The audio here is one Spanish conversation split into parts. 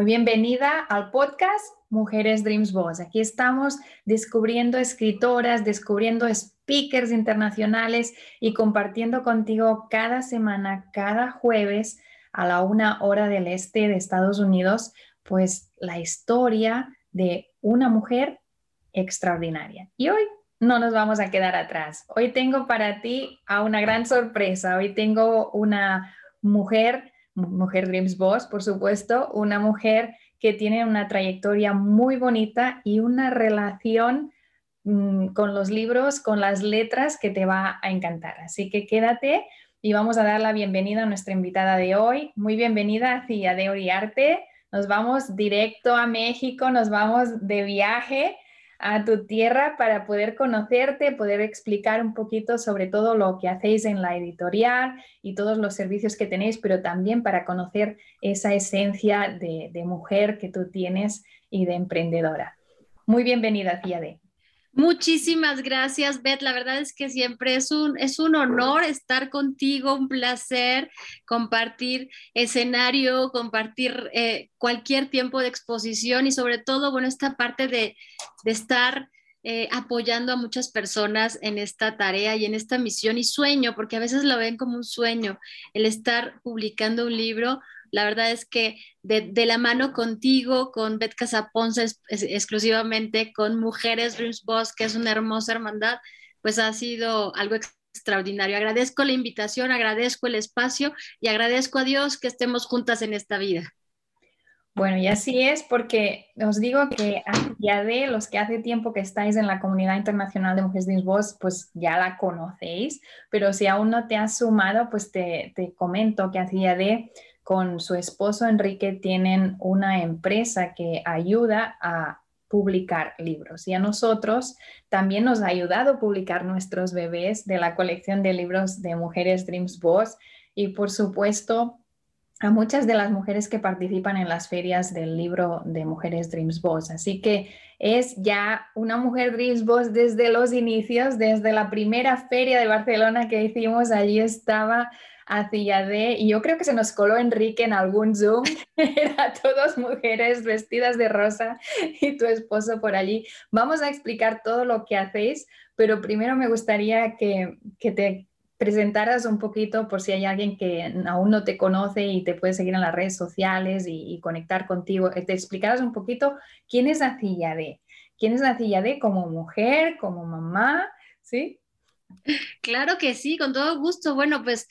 Muy bienvenida al podcast Mujeres Dreams Boss. Aquí estamos descubriendo escritoras, descubriendo speakers internacionales y compartiendo contigo cada semana, cada jueves a la una hora del este de Estados Unidos, pues la historia de una mujer extraordinaria. Y hoy no nos vamos a quedar atrás. Hoy tengo para ti a una gran sorpresa. Hoy tengo una mujer Mujer Dreams Boss, por supuesto, una mujer que tiene una trayectoria muy bonita y una relación mm, con los libros, con las letras que te va a encantar. Así que quédate y vamos a dar la bienvenida a nuestra invitada de hoy. Muy bienvenida, Cia de Oriarte. Nos vamos directo a México, nos vamos de viaje a tu tierra para poder conocerte, poder explicar un poquito sobre todo lo que hacéis en la editorial y todos los servicios que tenéis, pero también para conocer esa esencia de, mujer que tú tienes y de emprendedora. Muy bienvenida, D. Muchísimas gracias, Beth. La verdad es que siempre es un, es un honor estar contigo, un placer compartir escenario, compartir eh, cualquier tiempo de exposición y sobre todo, bueno, esta parte de, estar eh, apoyando a muchas personas en esta tarea y en esta misión y sueño, porque a veces lo ven como un sueño, el estar publicando un libro la verdad es que de, la mano contigo, con Bet Casaponza exclusivamente, con Mujeres Dreams Boss, que es una hermosa hermandad, pues ha sido algo extraordinario. Agradezco la invitación, agradezco el espacio y agradezco a Dios que estemos juntas en esta vida. Bueno, y así es porque os digo que ya de los que hace tiempo que estáis en la comunidad internacional de Mujeres Dreams Boss, pues ya la conocéis, pero si aún no te has sumado, pues te, te comento que hacía de con su esposo Enrique tienen una empresa que ayuda a publicar libros. Y a nosotros también nos ha ayudado a publicar nuestros bebés de la colección de libros de Mujeres Dreams Boss. Y por supuesto a muchas de las mujeres que participan en las ferias del libro de Mujeres Dreams Boss. Así que es ya una mujer Dreams Boss desde los inicios, desde la primera feria de Barcelona que hicimos, allí estaba hacia de, y yo creo que se nos coló Enrique en algún Zoom, era todas mujeres vestidas de rosa y tu esposo por allí. Vamos a explicar todo lo que hacéis, pero primero me gustaría que, que te presentaras un poquito por si hay alguien que aún no te conoce y te puede seguir en las redes sociales y, conectar contigo, te explicaras un poquito quién es de quién es de como mujer, como mamá, ¿sí? Claro que sí, con todo gusto. Bueno, pues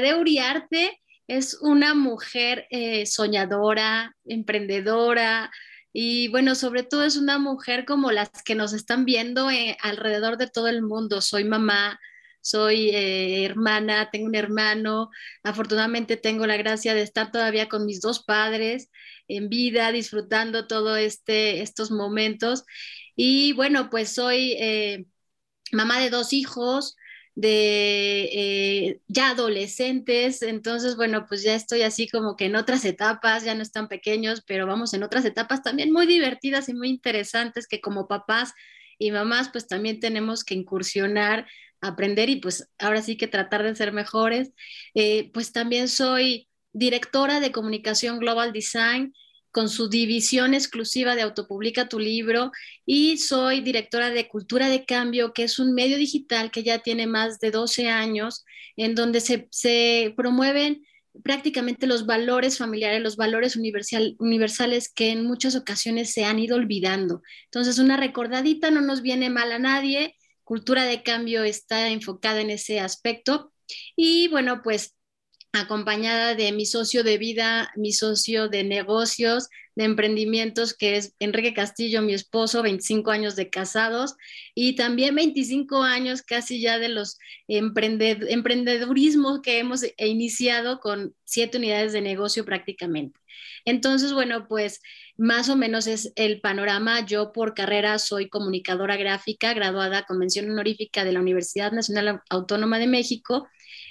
de Uriarte es una mujer eh, soñadora, emprendedora y bueno, sobre todo es una mujer como las que nos están viendo eh, alrededor de todo el mundo. Soy mamá, soy eh, hermana, tengo un hermano. Afortunadamente tengo la gracia de estar todavía con mis dos padres en vida, disfrutando todo este, estos momentos. Y bueno, pues soy mamá de dos hijos, de eh, ya adolescentes, entonces, bueno, pues ya estoy así como que en otras etapas, ya no están pequeños, pero vamos en otras etapas también muy divertidas y muy interesantes que como papás y mamás, pues también tenemos que incursionar, aprender y pues ahora sí que tratar de ser mejores. Eh, pues también soy directora de comunicación Global Design con su división exclusiva de Autopublica tu libro y soy directora de Cultura de Cambio, que es un medio digital que ya tiene más de 12 años, en donde se, promueven prácticamente los valores familiares, los valores universales que en muchas ocasiones se han ido olvidando. Entonces, una recordadita no nos viene mal a nadie. Cultura de cambio está enfocada en ese aspecto. Y bueno, pues acompañada de mi socio de vida, mi socio de negocios, de emprendimientos, que es Enrique Castillo, mi esposo, 25 años de casados y también 25 años casi ya de los emprendedurismos que hemos iniciado con siete unidades de negocio prácticamente. Entonces, bueno, pues más o menos es el panorama. Yo por carrera soy comunicadora gráfica, graduada con mención honorífica de la Universidad Nacional Autónoma de México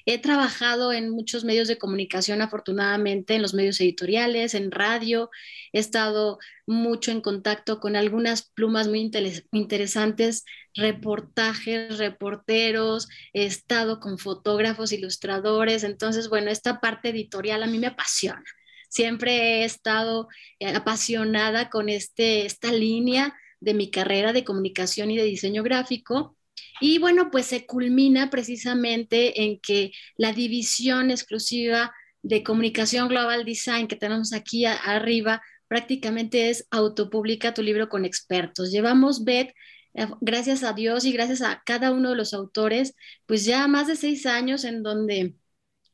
He trabajado en muchos medios de comunicación, afortunadamente, en los medios editoriales, en radio. He estado mucho en contacto con algunas plumas muy interesantes, reportajes, reporteros, he estado con fotógrafos, ilustradores. Entonces, bueno, esta parte editorial a mí me apasiona. Siempre he estado eh, apasionada con este, esta línea de mi carrera de comunicación y de diseño gráfico y bueno, pues se culmina precisamente en que la división exclusiva de comunicación global design que tenemos aquí arriba prácticamente es autopublica tu libro con expertos. Llevamos, Beth, eh, gracias a Dios y gracias a cada uno de los autores, pues ya más de seis años en donde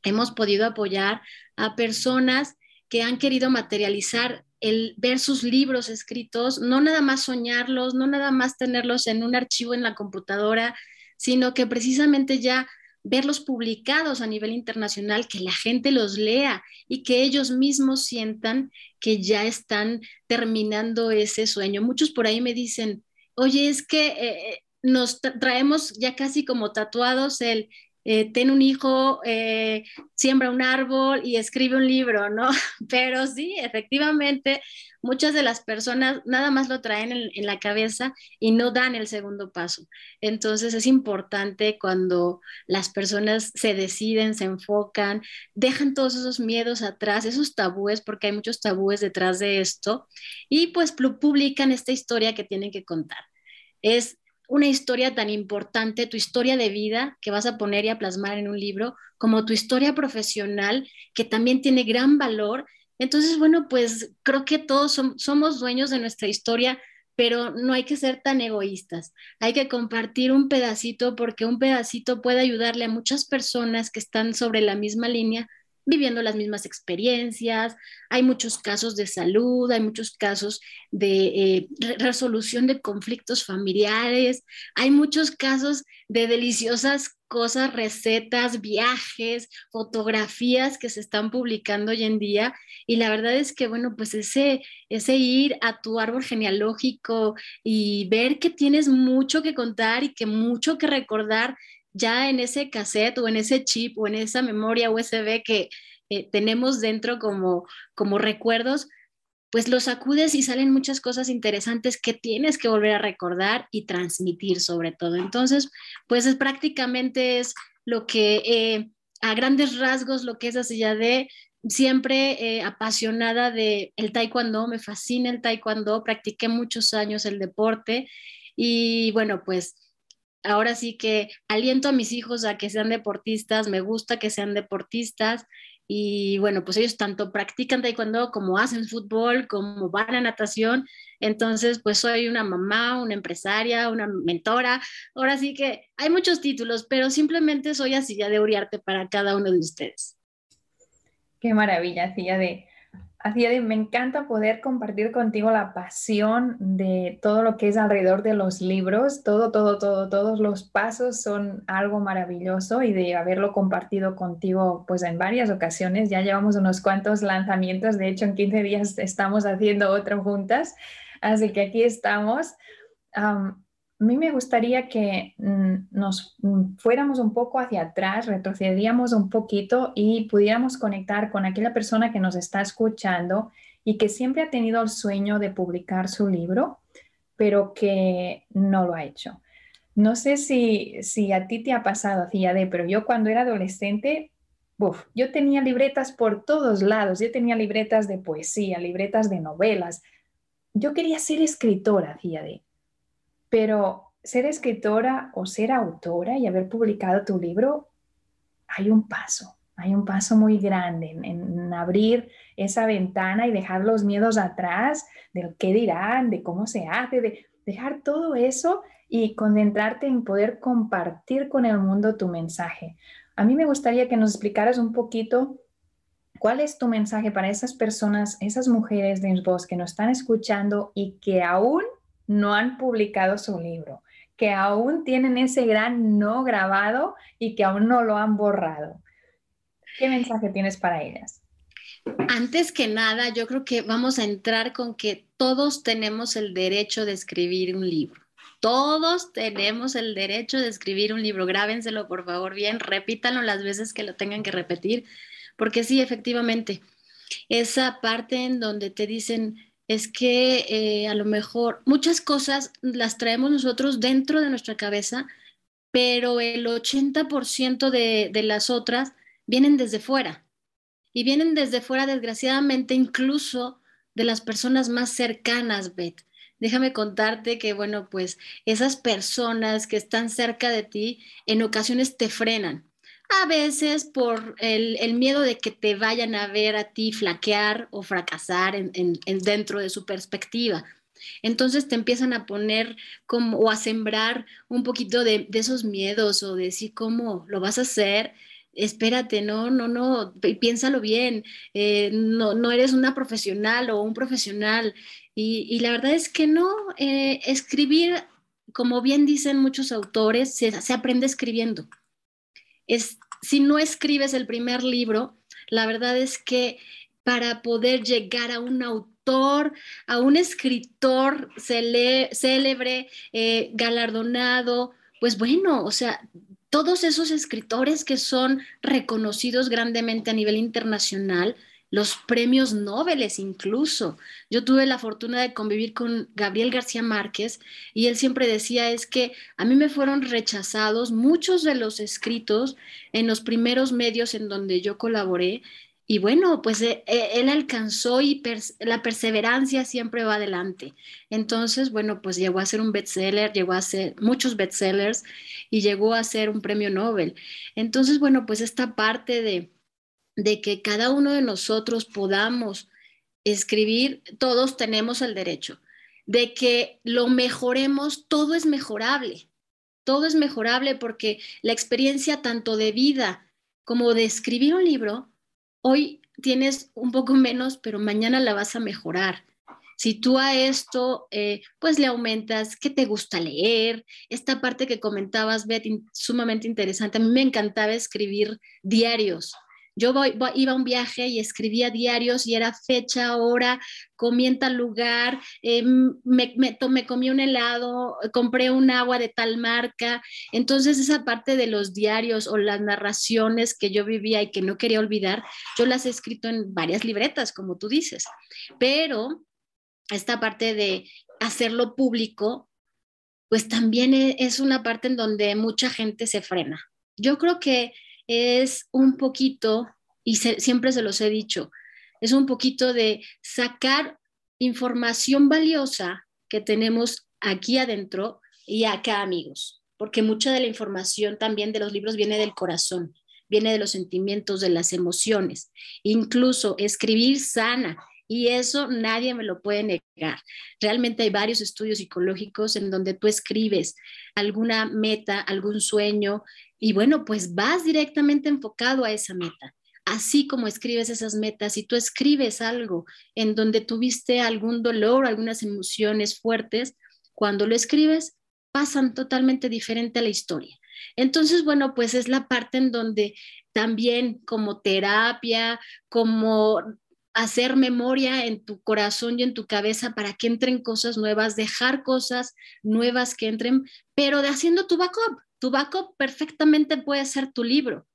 hemos podido apoyar a personas que han querido materializar el ver sus libros escritos, no nada más soñarlos, no nada más tenerlos en un archivo en la computadora, sino que precisamente ya verlos publicados a nivel internacional, que la gente los lea y que ellos mismos sientan que ya están terminando ese sueño. Muchos por ahí me dicen, oye, es que eh, eh, nos traemos ya casi como tatuados el eh, ten un hijo, eh, siembra un árbol y escribe un libro, ¿no? Pero sí, efectivamente, muchas de las personas nada más lo traen en, la cabeza y no dan el segundo paso. Entonces es importante cuando las personas se deciden, se enfocan, dejan todos esos miedos atrás, esos tabúes, porque hay muchos tabúes detrás de esto, y pues publican esta historia que tienen que contar. Es una historia tan importante, tu historia de vida que vas a poner y a plasmar en un libro, como tu historia profesional, que también tiene gran valor. Entonces, bueno, pues creo que todos somos dueños de nuestra historia, pero no hay que ser tan egoístas. Hay que compartir un pedacito porque un pedacito puede ayudarle a muchas personas que están sobre la misma línea viviendo las mismas experiencias, hay muchos casos de salud, hay muchos casos de eh, resolución de conflictos familiares, hay muchos casos de deliciosas cosas, recetas, viajes, fotografías que se están publicando hoy en día. Y la verdad es que, bueno, pues ese, ese ir a tu árbol genealógico y ver que tienes mucho que contar y que mucho que recordar ya en ese cassette o en ese chip o en esa memoria USB que eh, tenemos dentro como, como recuerdos, pues los acudes y salen muchas cosas interesantes que tienes que volver a recordar y transmitir sobre todo. Entonces, pues es prácticamente es lo que eh, a grandes rasgos lo que es así ya de siempre eh, apasionada de el taekwondo, me fascina el taekwondo, practiqué muchos años el deporte y bueno, pues ahora sí que aliento a mis hijos a que sean deportistas, me gusta que sean deportistas y bueno, pues ellos tanto practican taekwondo como hacen fútbol, como van a natación, entonces pues soy una mamá, una empresaria, una mentora, ahora sí que hay muchos títulos, pero simplemente soy así ya de Uriarte para cada uno de ustedes. Qué maravilla, así de Así me encanta poder compartir contigo la pasión de todo lo que es alrededor de los libros. Todo, todo, todo, todos los pasos son algo maravilloso y de haberlo compartido contigo pues en varias ocasiones. Ya llevamos unos cuantos lanzamientos. De hecho, en 15 días estamos haciendo otro juntas. Así que aquí estamos. A mí me gustaría que mm, nos mm, fuéramos un poco hacia atrás, retrocedíamos un poquito y pudiéramos conectar con aquella persona que nos está escuchando y que siempre ha tenido el sueño de publicar su libro, pero que no lo ha hecho. No sé si, a ti te ha pasado, de, pero yo cuando era adolescente, yo tenía libretas por todos lados, yo tenía libretas de poesía, libretas de novelas. Yo quería ser escritora, de pero ser escritora o ser autora y haber publicado tu libro, hay un paso. hay un paso muy grande en, abrir esa ventana y dejar los miedos atrás del qué dirán, de cómo se hace, de dejar todo eso y concentrarte en poder compartir con el mundo tu mensaje. A mí me gustaría que nos explicaras un poquito cuál es tu mensaje para esas personas, esas mujeres de voz que nos están escuchando y que aún no han publicado su libro, que aún tienen ese gran no grabado y que aún no lo han borrado. ¿Qué mensaje tienes para ellas? Antes que nada, yo creo que vamos a entrar con que todos tenemos el derecho de escribir un libro. Todos tenemos el derecho de escribir un libro. Grábenselo, por favor, bien, repítanlo las veces que lo tengan que repetir, porque sí, efectivamente, esa parte en donde te dicen, es que eh, a lo mejor muchas cosas las traemos nosotros dentro de nuestra cabeza, pero el 80% de, de las otras vienen desde fuera. Y vienen desde fuera, desgraciadamente, incluso de las personas más cercanas, Beth. Déjame contarte que, bueno, pues esas personas que están cerca de ti en ocasiones te frenan. A veces por el, miedo de que te vayan a ver a ti flaquear o fracasar en, dentro de su perspectiva. Entonces te empiezan a poner como, o a sembrar un poquito de, esos miedos o de decir cómo lo vas a hacer espérate, no, no, no, piénsalo bien, eh, no, no eres una profesional o un profesional. Y, la verdad es que no, eh, escribir, como bien dicen muchos autores, se, aprende escribiendo. Es, si no escribes el primer libro, la verdad es que para poder llegar a un autor, a un escritor célebre, eh, galardonado, pues bueno, o sea, todos esos escritores que son reconocidos grandemente a nivel internacional, los premios Nobel incluso. Yo tuve la fortuna de convivir con Gabriel García Márquez y él siempre decía es que a mí me fueron rechazados muchos de los escritos en los primeros medios en donde yo colaboré y bueno, pues eh, eh, él alcanzó y la perseverancia siempre va adelante. Entonces, bueno, pues llegó a ser un bestseller, llegó a ser muchos bestsellers y llegó a ser un premio Nobel. Entonces, bueno, pues esta parte de, de que cada uno de nosotros podamos escribir, todos tenemos el derecho. De que lo mejoremos, todo es mejorable. Todo es mejorable porque la experiencia tanto de vida como de escribir un libro hoy tienes un poco menos, pero mañana la vas a mejorar. Si tú a esto, eh, pues le aumentas qué te gusta leer, esta parte que comentabas, Beth, sumamente interesante. A mí me encantaba escribir diarios. Yo iba a un viaje y escribía diarios y era fecha, hora, comí en tal lugar, eh, me, me, comí un helado, compré un agua de tal marca. Entonces esa parte de los diarios o las narraciones que yo vivía y que no quería olvidar, yo las he escrito en varias libretas, como tú dices. Pero esta parte de hacerlo público, pues también e, es una parte en donde mucha gente se frena. Yo creo que es un poquito, y siempre se los he dicho, es un poquito de sacar información valiosa que tenemos aquí adentro y acá, amigos, porque mucha de la información también de los libros viene del corazón, viene de los sentimientos, de las emociones. Incluso escribir sana, y eso nadie me lo puede negar. Realmente hay varios estudios psicológicos en donde tú escribes alguna meta, algún sueño, y bueno, pues vas directamente enfocado a esa meta. Así como escribes esas metas, y tú escribes algo en donde tuviste algún dolor, algunas emociones fuertes, cuando lo escribes, pasan totalmente diferente a la historia. Entonces, bueno, pues es la parte en donde también como terapia, como hacer memoria en tu corazón y en tu cabeza para que entren cosas nuevas, dejar cosas nuevas que entren, pero de haciendo tu backup. Tu backup perfectamente puede ser tu libro.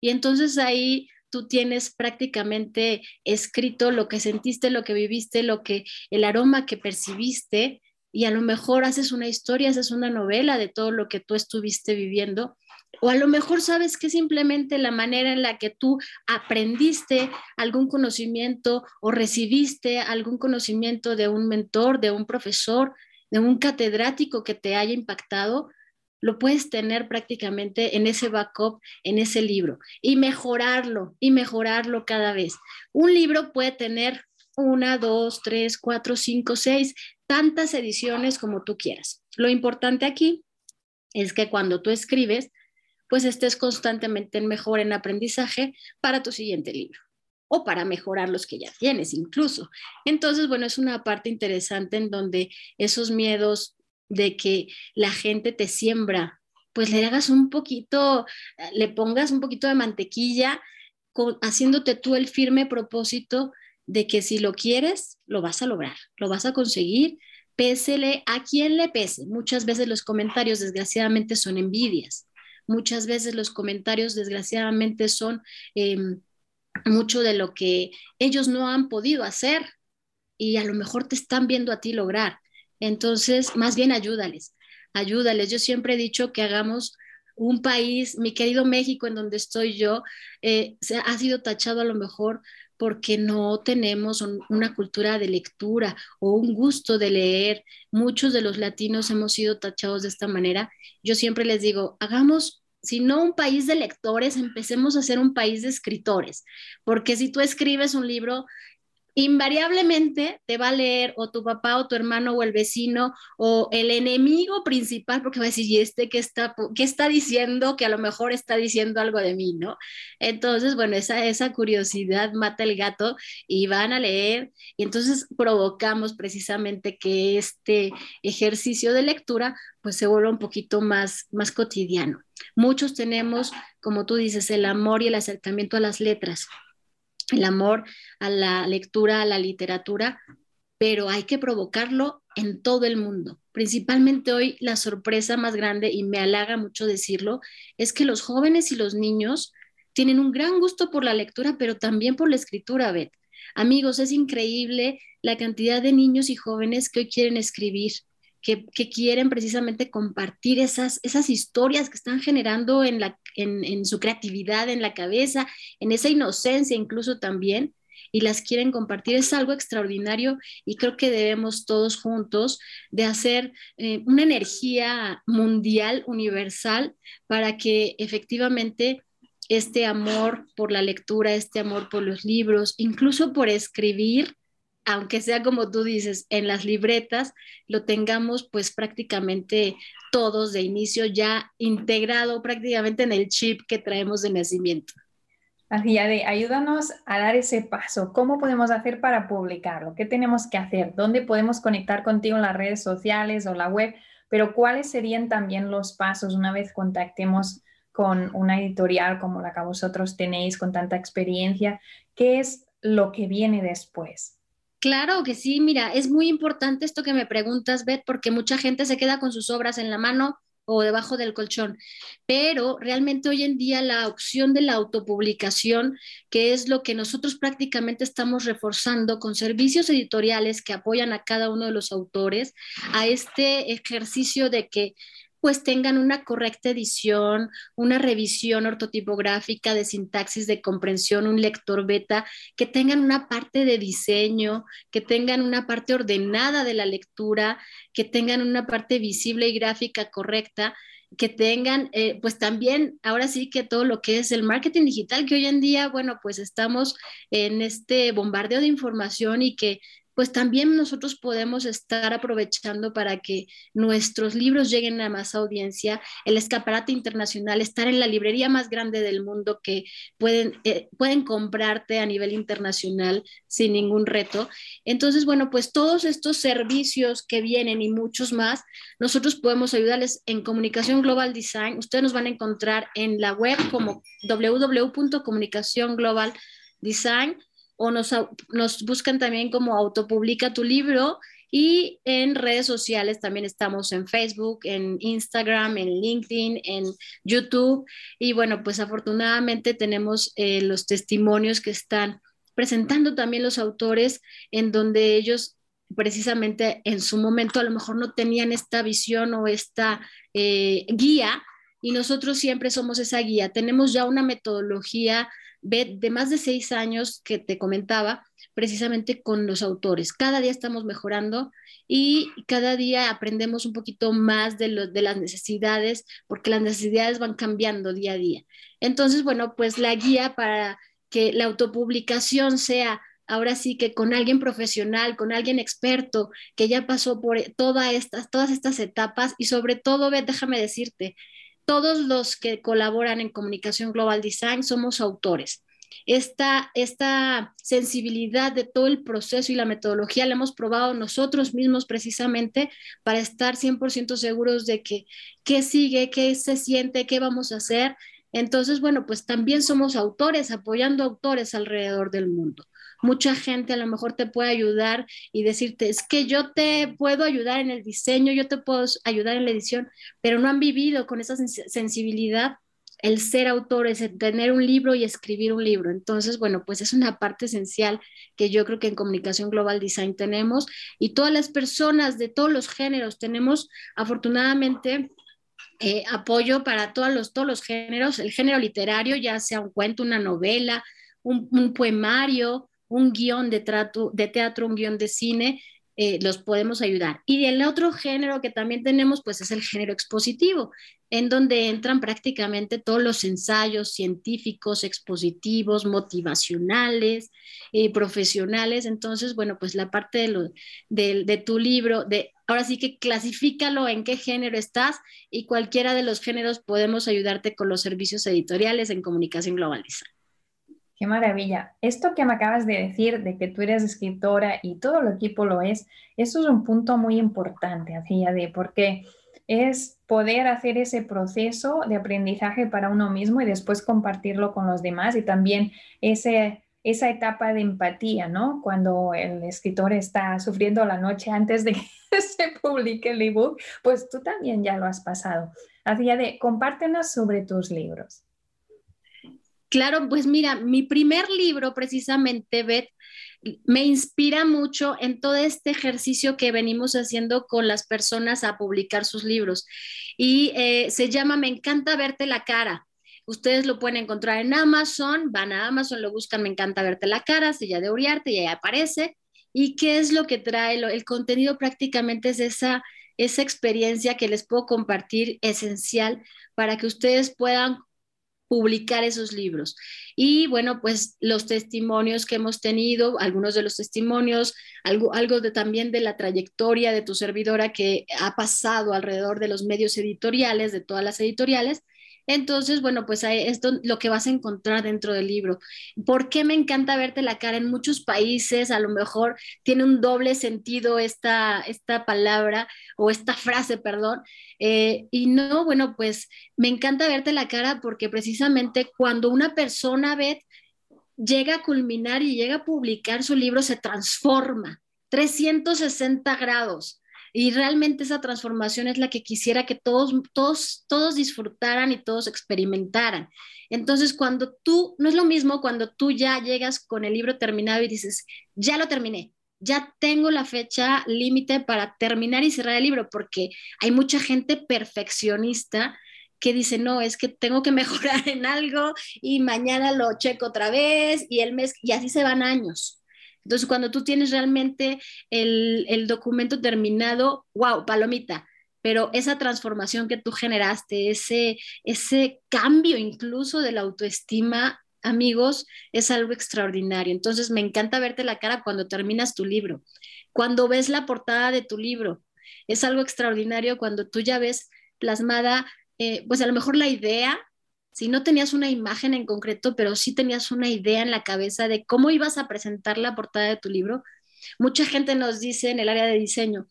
Y entonces ahí tú tienes prácticamente escrito lo que sentiste, lo que viviste, lo que el aroma que percibiste y a lo mejor haces una historia, haces una novela de todo lo que tú estuviste viviendo o a lo mejor sabes que simplemente la manera en la que tú aprendiste algún conocimiento o recibiste algún conocimiento de un mentor, de un profesor, de un catedrático que te haya impactado, lo puedes tener prácticamente en ese backup, en ese libro, y mejorarlo, y mejorarlo cada vez. Un libro puede tener una, dos, tres, cuatro, cinco, seis, tantas ediciones como tú quieras. Lo importante aquí es que cuando tú escribes, pues estés constantemente en mejor en aprendizaje para tu siguiente libro o para mejorar los que ya tienes incluso. Entonces, bueno, es una parte interesante en donde esos miedos de que la gente te siembra, pues le hagas un poquito, le pongas un poquito de mantequilla, haciéndote tú el firme propósito de que si lo quieres, lo vas a lograr, lo vas a conseguir, pésele a quien le pese. Muchas veces los comentarios, desgraciadamente, son envidias. Muchas veces los comentarios, desgraciadamente, son em, mucho de lo que ellos no han podido hacer y a lo mejor te están viendo a ti lograr. Entonces, más bien ayúdales, ayúdales. Yo siempre he dicho que hagamos un país, mi querido México, en donde estoy yo, eh, ha sido tachado a lo mejor porque no tenemos una cultura de lectura o un gusto de leer. Muchos de los latinos hemos sido tachados de esta manera. Yo siempre les digo, hagamos, si no un país de lectores, empecemos a ser un país de escritores, porque si tú escribes un libro, invariablemente te va a leer o tu papá o tu hermano o el vecino o el enemigo principal porque va a decir, ¿y este qué está, qué está diciendo? Que a lo mejor está diciendo algo de mí, ¿no? Entonces, bueno, esa, esa curiosidad mata el gato y van a leer y entonces provocamos precisamente que este ejercicio de lectura pues se vuelva un poquito más, más cotidiano. Muchos tenemos, como tú dices, el amor y el acercamiento a las letras el amor a la lectura, a la literatura, pero hay que provocarlo en todo el mundo. Principalmente hoy la sorpresa más grande, y me halaga mucho decirlo, es que los jóvenes y los niños tienen un gran gusto por la lectura, pero también por la escritura, Beth. Amigos, es increíble la cantidad de niños y jóvenes que hoy quieren escribir, que, quieren precisamente compartir esas, esas historias que están generando en, la, en, su creatividad, en la cabeza, en esa inocencia incluso también, y las quieren compartir. Es algo extraordinario y creo que debemos todos juntos de hacer eh, una energía mundial, universal, para que efectivamente este amor por la lectura, este amor por los libros, incluso por escribir, aunque sea como tú dices, en las libretas, lo tengamos pues prácticamente todos de inicio ya integrado prácticamente en el chip que traemos de nacimiento. Así, de ayúdanos a dar ese paso. ¿Cómo podemos hacer para publicarlo? ¿Qué tenemos que hacer? ¿Dónde podemos conectar contigo en las redes sociales o la web? Pero ¿cuáles serían también los pasos una vez contactemos con una editorial como la que vosotros tenéis con tanta experiencia? ¿Qué es lo que viene después? Claro que sí, mira, es muy importante esto que me preguntas, Beth, porque mucha gente se queda con sus obras en la mano o debajo del colchón, pero realmente hoy en día la opción de la autopublicación, que es lo que nosotros prácticamente estamos reforzando con servicios editoriales que apoyan a cada uno de los autores, a este ejercicio de que pues tengan una correcta edición, una revisión ortotipográfica de sintaxis, de comprensión, un lector beta, que tengan una parte de diseño, que tengan una parte ordenada de la lectura, que tengan una parte visible y gráfica correcta que tengan, eh, pues también, ahora sí que todo lo que es el marketing digital, que hoy en día, bueno, pues estamos en este bombardeo de información y que pues también nosotros podemos estar aprovechando para que nuestros libros lleguen a más audiencia, el escaparate internacional, estar en la librería más grande del mundo que pueden, eh, pueden comprarte a nivel internacional sin ningún reto. Entonces, bueno, pues todos estos servicios que vienen y muchos más, nosotros podemos ayudarles en Comunicación Global Design. Ustedes nos van a encontrar en la web como www.comunicacionglobaldesign o nos, nos buscan también como autopublica tu libro y en redes sociales también estamos en Facebook, en Instagram, en LinkedIn, en YouTube. Y bueno, pues afortunadamente tenemos eh, los testimonios que están presentando también los autores en donde ellos precisamente en su momento a lo mejor no tenían esta visión o esta eh, guía y nosotros siempre somos esa guía. Tenemos ya una metodología de más de seis años que te comentaba, precisamente con los autores. Cada día estamos mejorando y cada día aprendemos un poquito más de, de las necesidades, porque las necesidades van cambiando día a día. Entonces, bueno, pues la guía para que la autopublicación sea ahora sí que con alguien profesional, con alguien experto que ya pasó por todas estas, todas estas etapas y sobre todo, déjame decirte, todos los que colaboran en Comunicación Global Design somos autores. Esta, esta sensibilidad de todo el proceso y la metodología la hemos probado nosotros mismos precisamente para estar 100% seguros de que qué sigue, qué se siente, qué vamos a hacer. Entonces, bueno, pues también somos autores, apoyando autores alrededor del mundo mucha gente a lo mejor te puede ayudar y decirte, es que yo te puedo ayudar en el diseño, yo te puedo ayudar en la edición, pero no han vivido con esa sensibilidad el ser autor, es tener un libro y escribir un libro. Entonces, bueno, pues es una parte esencial que yo creo que en Comunicación Global Design tenemos y todas las personas de todos los géneros tenemos afortunadamente eh, apoyo para todos los, todos los géneros, el género literario, ya sea un cuento, una novela, un poemario, un guion de, trato, de teatro, un guion de cine, eh, los podemos ayudar. Y el otro género que también tenemos, pues es el género expositivo, en donde entran prácticamente todos los ensayos científicos, expositivos, motivacionales, eh, profesionales. Entonces, bueno, pues la parte de, lo, de, tu libro, de ahora sí que clasifícalo en qué género estás y cualquiera de los géneros podemos ayudarte con los servicios editoriales en comunicación globalizada. Qué maravilla. Esto que me acabas de decir, de que tú eres escritora y todo el equipo lo es, eso es un punto muy importante, hacia de porque es poder hacer ese proceso de aprendizaje para uno mismo y después compartirlo con los demás y también ese, esa etapa de empatía, ¿no? Cuando el escritor está sufriendo la noche antes de que se publique el ebook, pues tú también ya lo has pasado. Hacia de compártenos sobre tus libros. Claro, pues mira, mi primer libro precisamente, Beth, me inspira mucho en todo este ejercicio que venimos haciendo con las personas a publicar sus libros. Y eh, se llama Me encanta verte la cara. Ustedes lo pueden encontrar en Amazon, van a Amazon, lo buscan Me encanta verte la cara, ya de Uriarte y ahí aparece. ¿Y qué es lo que trae? El contenido prácticamente es esa, esa experiencia que les puedo compartir esencial para que ustedes puedan publicar esos libros. Y bueno, pues los testimonios que hemos tenido, algunos de los testimonios, algo, algo de, también de la trayectoria de tu servidora que ha pasado alrededor de los medios editoriales, de todas las editoriales, entonces, bueno, pues esto lo que vas a encontrar dentro del libro. ¿Por qué me encanta verte la cara? En muchos países a lo mejor tiene un doble sentido esta, esta palabra o esta frase, perdón. Eh, y no, bueno, pues me encanta verte la cara porque precisamente cuando una persona ve, llega a culminar y llega a publicar su libro, se transforma 360 grados y realmente esa transformación es la que quisiera que todos, todos, todos disfrutaran y todos experimentaran. Entonces, cuando tú, no es lo mismo cuando tú ya llegas con el libro terminado y dices, ya lo terminé, ya tengo la fecha límite para terminar y cerrar el libro, porque hay mucha gente perfeccionista que dice, no, es que tengo que mejorar en algo y mañana lo checo otra vez y el mes, y así se van años. Entonces, cuando tú tienes realmente el, documento terminado, wow, palomita, pero esa transformación que tú generaste, ese, ese cambio incluso de la autoestima, amigos, es algo extraordinario. Entonces, me encanta verte la cara cuando terminas tu libro, cuando ves la portada de tu libro. Es algo extraordinario cuando tú ya ves plasmada, eh, pues a lo mejor la idea si no tenías una imagen en concreto, pero sí tenías una idea en la cabeza de cómo ibas a presentar la portada de tu libro, mucha gente nos dice en el área de diseño,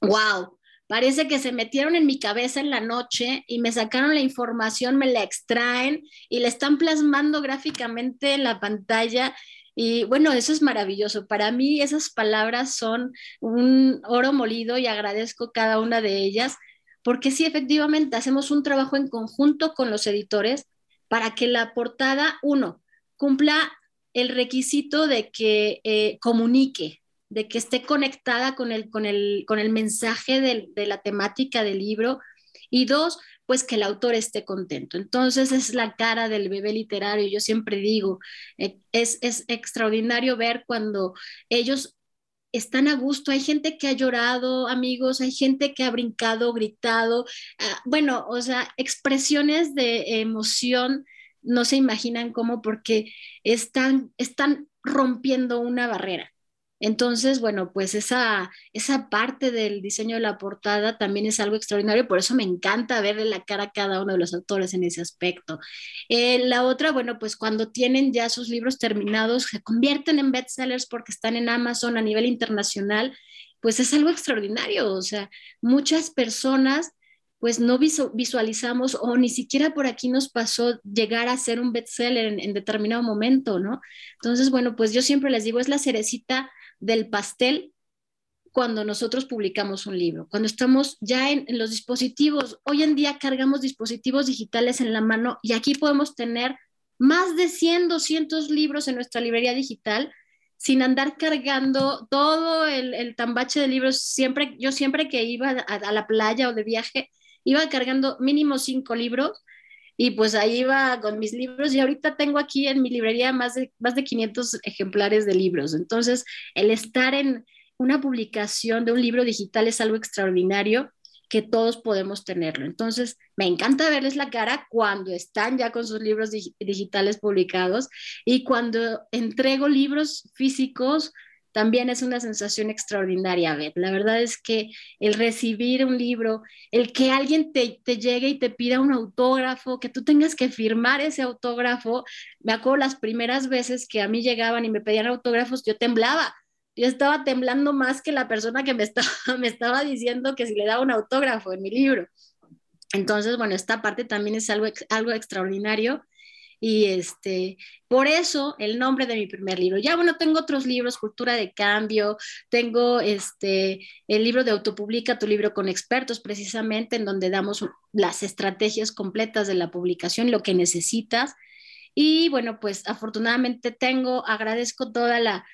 wow, parece que se metieron en mi cabeza en la noche y me sacaron la información, me la extraen y la están plasmando gráficamente en la pantalla. Y bueno, eso es maravilloso. Para mí esas palabras son un oro molido y agradezco cada una de ellas porque sí, efectivamente, hacemos un trabajo en conjunto con los editores para que la portada, uno, cumpla el requisito de que eh, comunique, de que esté conectada con el, con el, con el mensaje de, la temática del libro Y dos, pues que el autor esté contento. Entonces es la cara del bebé literario. Yo siempre digo, eh, es, es extraordinario ver cuando ellos están a gusto. Hay gente que ha llorado, amigos, hay gente que ha brincado, gritado. Ah, bueno, o sea, expresiones de emoción no se imaginan cómo porque están, están rompiendo una barrera. Entonces, bueno, pues esa, esa parte del diseño de la portada también es algo extraordinario, por eso me encanta verle la cara a cada uno de los autores en ese aspecto. Eh, la otra, bueno, pues cuando tienen ya sus libros terminados, se convierten en bestsellers porque están en Amazon a nivel internacional, pues es algo extraordinario, o sea, muchas personas pues no visualizamos o ni siquiera por aquí nos pasó llegar a ser un bestseller en, en determinado momento, ¿no? Entonces, bueno, pues yo siempre les digo, es la cerecita del pastel cuando nosotros publicamos un libro, cuando estamos ya en, los dispositivos. Hoy en día cargamos dispositivos digitales en la mano y aquí podemos tener más de 100, 200 libros en nuestra librería digital sin andar cargando todo el, tambache de libros. Siempre, yo siempre que iba a, a, la playa o de viaje, iba cargando mínimo cinco libros y pues ahí iba con mis libros y ahorita tengo aquí en mi librería más de, más de 500 ejemplares de libros. Entonces, el estar en una publicación de un libro digital es algo extraordinario que todos podemos tenerlo. Entonces, me encanta verles la cara cuando están ya con sus libros digitales publicados y cuando entrego libros físicos también es una sensación extraordinaria, Beth. La verdad es que el recibir un libro, el que alguien te, llegue y te pida un autógrafo, que tú tengas que firmar ese autógrafo, me acuerdo las primeras veces que a mí llegaban y me pedían autógrafos, yo temblaba. Yo estaba temblando más que la persona que me estaba, me estaba diciendo que si le daba un autógrafo en mi libro. Entonces, bueno, esta parte también es algo, algo extraordinario y este, por eso el nombre de mi primer libro. Ya bueno, tengo otros libros, Cultura de Cambio, tengo este, el libro de Autopublica, tu libro con expertos, precisamente en donde damos las estrategias completas de la publicación, lo que necesitas. Y bueno, pues afortunadamente tengo, agradezco toda la,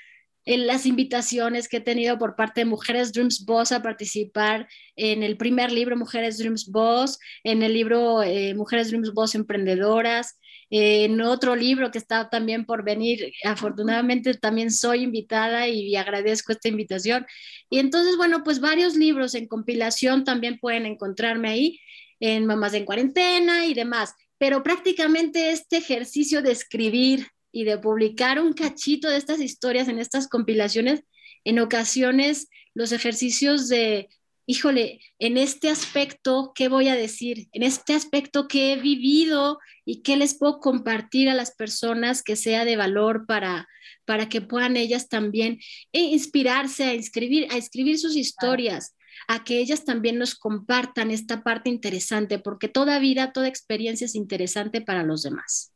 las invitaciones que he tenido por parte de Mujeres Dreams Boss a participar en el primer libro Mujeres Dreams Boss, en el libro eh, Mujeres Dreams Boss Emprendedoras, en otro libro que está también por venir. Afortunadamente también soy invitada y, agradezco esta invitación. Y entonces, bueno, pues varios libros en compilación también pueden encontrarme ahí en Mamás en Cuarentena y demás. Pero prácticamente este ejercicio de escribir y de publicar un cachito de estas historias en estas compilaciones, en ocasiones los ejercicios de híjole, en este aspecto, ¿qué voy a decir? En este aspecto que he vivido y qué les puedo compartir a las personas que sea de valor para, para que puedan ellas también eh, inspirarse a escribir, a escribir sus historias a que ellas también nos compartan esta parte interesante, porque toda vida, toda experiencia es interesante para los demás.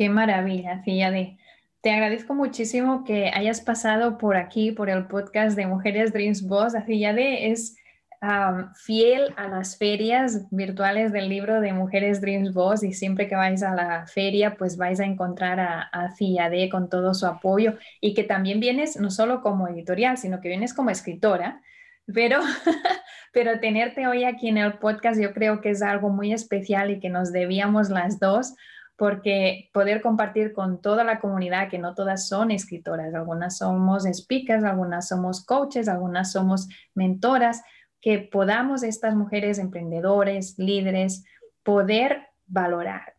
Qué maravilla, de te agradezco muchísimo que hayas pasado por aquí, por el podcast de Mujeres Dreams Boss. de es fiel a las ferias virtuales del libro de Mujeres Dreams Boss y siempre que vais a la feria, pues vais a encontrar a, a de con todo su apoyo y que también vienes no solo como editorial, sino que vienes como escritora. Pero, pero tenerte hoy aquí en el podcast yo creo que es algo muy especial y que nos debíamos las dos porque poder compartir con toda la comunidad, que no todas son escritoras, algunas somos speakers, algunas somos coaches, algunas somos mentoras, que podamos estas mujeres emprendedores, líderes, poder valorar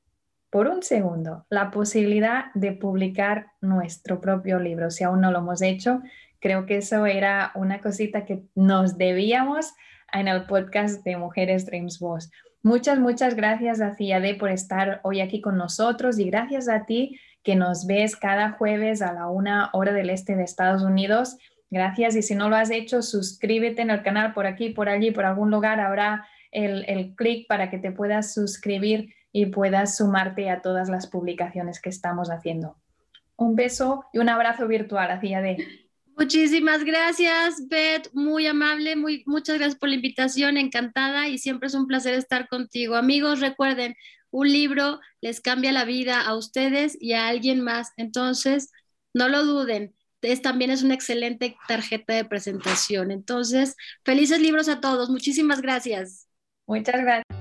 por un segundo la posibilidad de publicar nuestro propio libro. Si aún no lo hemos hecho, creo que eso era una cosita que nos debíamos en el podcast de Mujeres Dreams Boss. Muchas, muchas gracias a CIAD por estar hoy aquí con nosotros y gracias a ti que nos ves cada jueves a la una hora del este de Estados Unidos. Gracias y si no lo has hecho, suscríbete en el canal por aquí, por allí, por algún lugar. Habrá el, el clic para que te puedas suscribir y puedas sumarte a todas las publicaciones que estamos haciendo. Un beso y un abrazo virtual a CIAD. Muchísimas gracias, Beth, muy amable, muy, muchas gracias por la invitación, encantada y siempre es un placer estar contigo. Amigos, recuerden, un libro les cambia la vida a ustedes y a alguien más, entonces no lo duden. Es, también es una excelente tarjeta de presentación. Entonces, felices libros a todos. Muchísimas gracias. Muchas gracias.